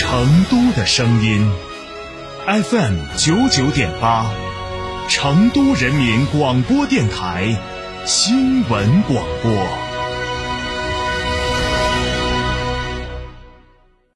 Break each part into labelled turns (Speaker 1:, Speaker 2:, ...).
Speaker 1: 成都的声音，FM 九九点八，成都人民广播电台新闻广播。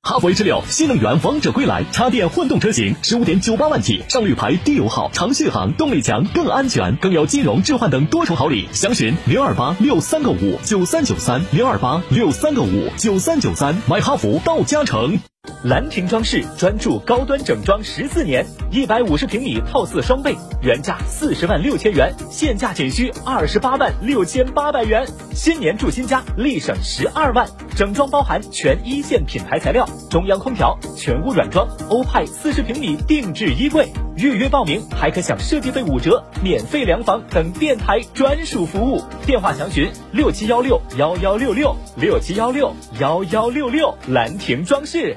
Speaker 2: 哈弗 H 六新能源王者归来，插电混动车型十五点九八万起，上绿牌，低油耗，长续航，动力强，更安全，更有金融置换等多重好礼。详询零二八六三个五九三九三零二八六三个五九三九三，买哈弗到嘉诚。兰亭装饰专注高端整装十四年，一百五十平米套四双倍，原价四十万六千元，现价仅需二十八万六千八百元。新年住新家，立省十二万。整装包含全一线品牌材料，中央空调，全屋软装，欧派四十平米定制衣柜。预约报名还可享设计费五折、免费量房等电台专属服务。电话详询六七幺六幺幺六六六七幺六幺幺六六。兰亭装饰。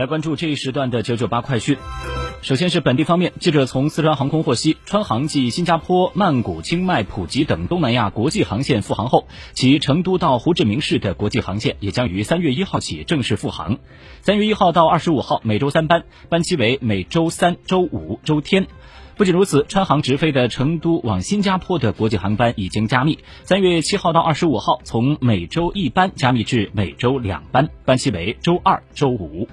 Speaker 3: 来关注这一时段的九九八快讯。首先是本地方面，记者从四川航空获悉，川航继新加坡、曼谷、清迈、普吉等东南亚国际航线复航后，其成都到胡志明市的国际航线也将于三月一号起正式复航。三月一号到二十五号每周三班，班期为每周三、周五、周天。不仅如此，川航直飞的成都往新加坡的国际航班已经加密，三月七号到二十五号从每周一班加密至每周两班，班期为周二、周五。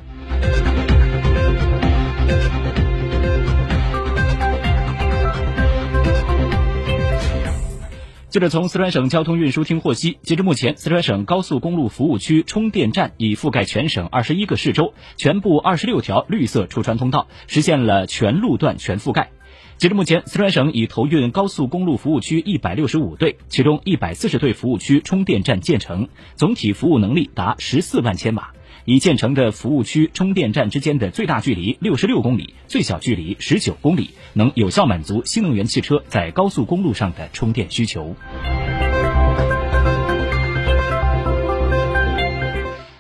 Speaker 3: 记者从四川省交通运输厅获悉，截至目前，四川省高速公路服务区充电站已覆盖全省二十一个市州，全部二十六条绿色出川通道，实现了全路段全覆盖。截至目前，四川省已投运高速公路服务区一百六十五对，其中一百四十对服务区充电站建成，总体服务能力达十四万千瓦。已建成的服务区充电站之间的最大距离六十六公里，最小距离十九公里，能有效满足新能源汽车在高速公路上的充电需求。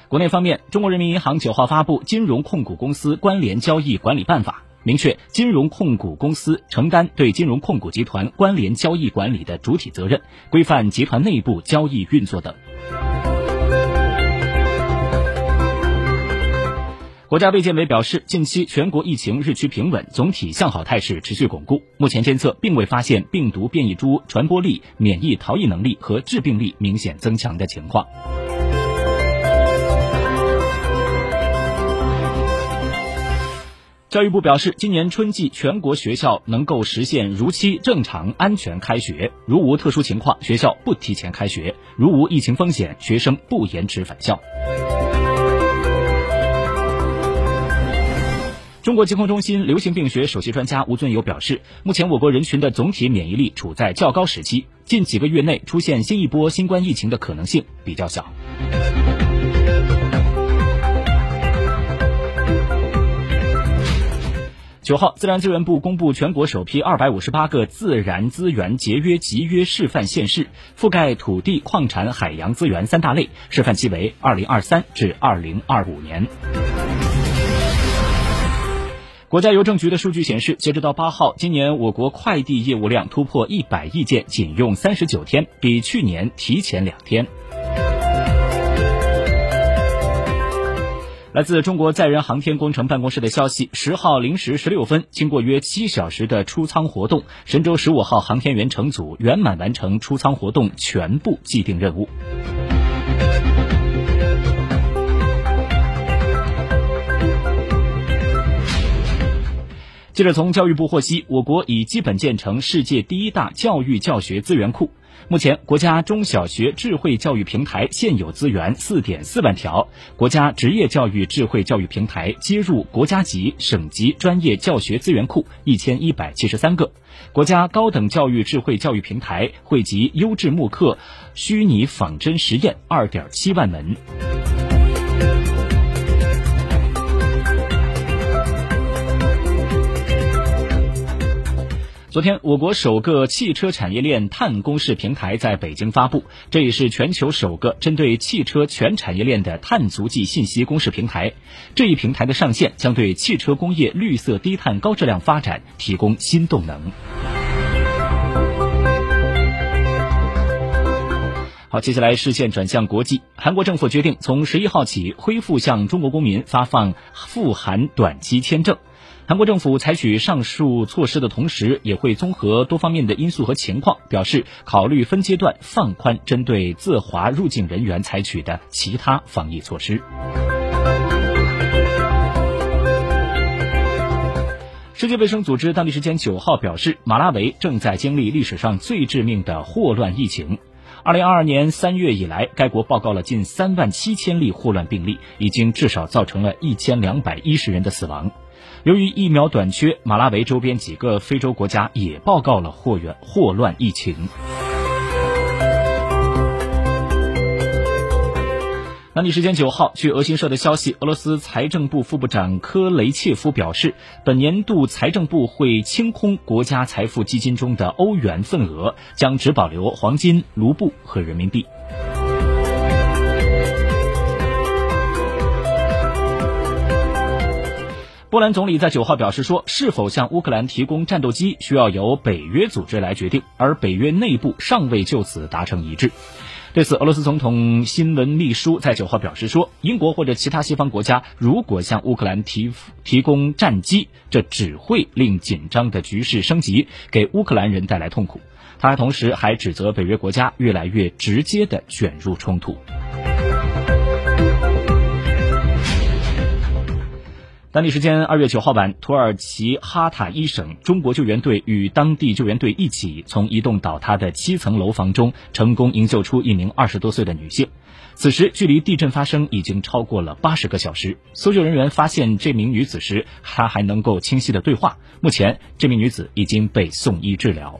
Speaker 3: 国内方面，中国人民银行九号发布《金融控股公司关联交易管理办法》，明确金融控股公司承担对金融控股集团关联交易管理的主体责任，规范集团内部交易运作等。国家卫健委表示，近期全国疫情日趋平稳，总体向好态势持续巩固。目前监测并未发现病毒变异株传播力、免疫逃逸能力和致病力明显增强的情况。教育部表示，今年春季全国学校能够实现如期、正常、安全开学，如无特殊情况，学校不提前开学；如无疫情风险，学生不延迟返校。中国疾控中心流行病学首席专家吴尊友表示，目前我国人群的总体免疫力处在较高时期，近几个月内出现新一波新冠疫情的可能性比较小。九号，自然资源部公布全国首批二百五十八个自然资源节约集约示范县市，覆盖土地、矿产、海洋资源三大类，示范期为二零二三至二零二五年。国家邮政局的数据显示，截止到八号，今年我国快递业务量突破一百亿件，仅用三十九天，比去年提前两天。来自中国载人航天工程办公室的消息，十号零时十六分，经过约七小时的出舱活动，神舟十五号航天员乘组圆满完成出舱活动全部既定任务。记者从教育部获悉，我国已基本建成世界第一大教育教学资源库。目前，国家中小学智慧教育平台现有资源四点四万条，国家职业教育智慧教育平台接入国家级、省级专业教学资源库一千一百七十三个，国家高等教育智慧教育平台汇集优质慕课、虚拟仿真实验二点七万门。昨天，我国首个汽车产业链碳公示平台在北京发布，这也是全球首个针对汽车全产业链的碳足迹信息公示平台。这一平台的上线将对汽车工业绿色低碳高质量发展提供新动能。好，接下来视线转向国际，韩国政府决定从十一号起恢复向中国公民发放赴韩短期签证。韩国政府采取上述措施的同时，也会综合多方面的因素和情况，表示考虑分阶段放宽针对自华入境人员采取的其他防疫措施。世界卫生组织当地时间九号表示，马拉维正在经历历史上最致命的霍乱疫情。二零二二年三月以来，该国报告了近三万七千例霍乱病例，已经至少造成了一千两百一十人的死亡。由于疫苗短缺，马拉维周边几个非洲国家也报告了霍源霍乱疫情。当地时间九号，据俄新社的消息，俄罗斯财政部副部长科雷切夫表示，本年度财政部会清空国家财富基金中的欧元份额，将只保留黄金、卢布和人民币。波兰总理在九号表示说，是否向乌克兰提供战斗机需要由北约组织来决定，而北约内部尚未就此达成一致。对此，俄罗斯总统新闻秘书在九号表示说，英国或者其他西方国家如果向乌克兰提提供战机，这只会令紧张的局势升级，给乌克兰人带来痛苦。他同时还指责北约国家越来越直接的卷入冲突。当地时间二月九号晚，土耳其哈塔伊省中国救援队与当地救援队一起，从一栋倒塌的七层楼房中成功营救出一名二十多岁的女性。此时距离地震发生已经超过了八十个小时。搜救人员发现这名女子时，她还能够清晰的对话。目前，这名女子已经被送医治疗。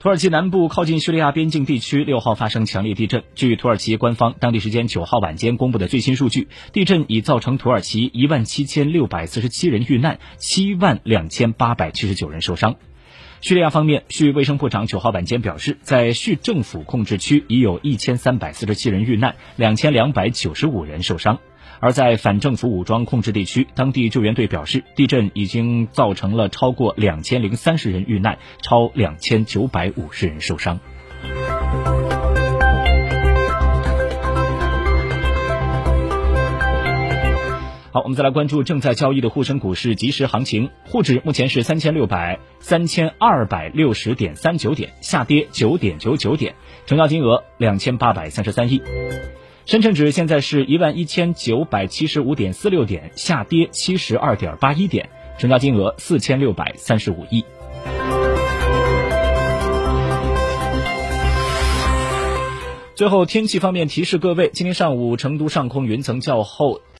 Speaker 3: 土耳其南部靠近叙利亚边境地区六号发生强烈地震。据土耳其官方当地时间九号晚间公布的最新数据，地震已造成土耳其一万七千六百四十七人遇难，七万两千八百七十九人受伤。叙利亚方面，叙卫生部长九号晚间表示，在叙政府控制区已有一千三百四十七人遇难，两千两百九十五人受伤。而在反政府武装控制地区，当地救援队表示，地震已经造成了超过两千零三十人遇难，超两千九百五十人受伤。好，我们再来关注正在交易的沪深股市即时行情，沪指目前是三千六百三千二百六十点三九点，下跌九点九九点，成交金额两千八百三十三亿。深成指现在是一万一千九百七十五点四六点，下跌七十二点八一点，成交金额四千六百三十五亿。最后，天气方面提示各位，今天上午成都上空云层较厚。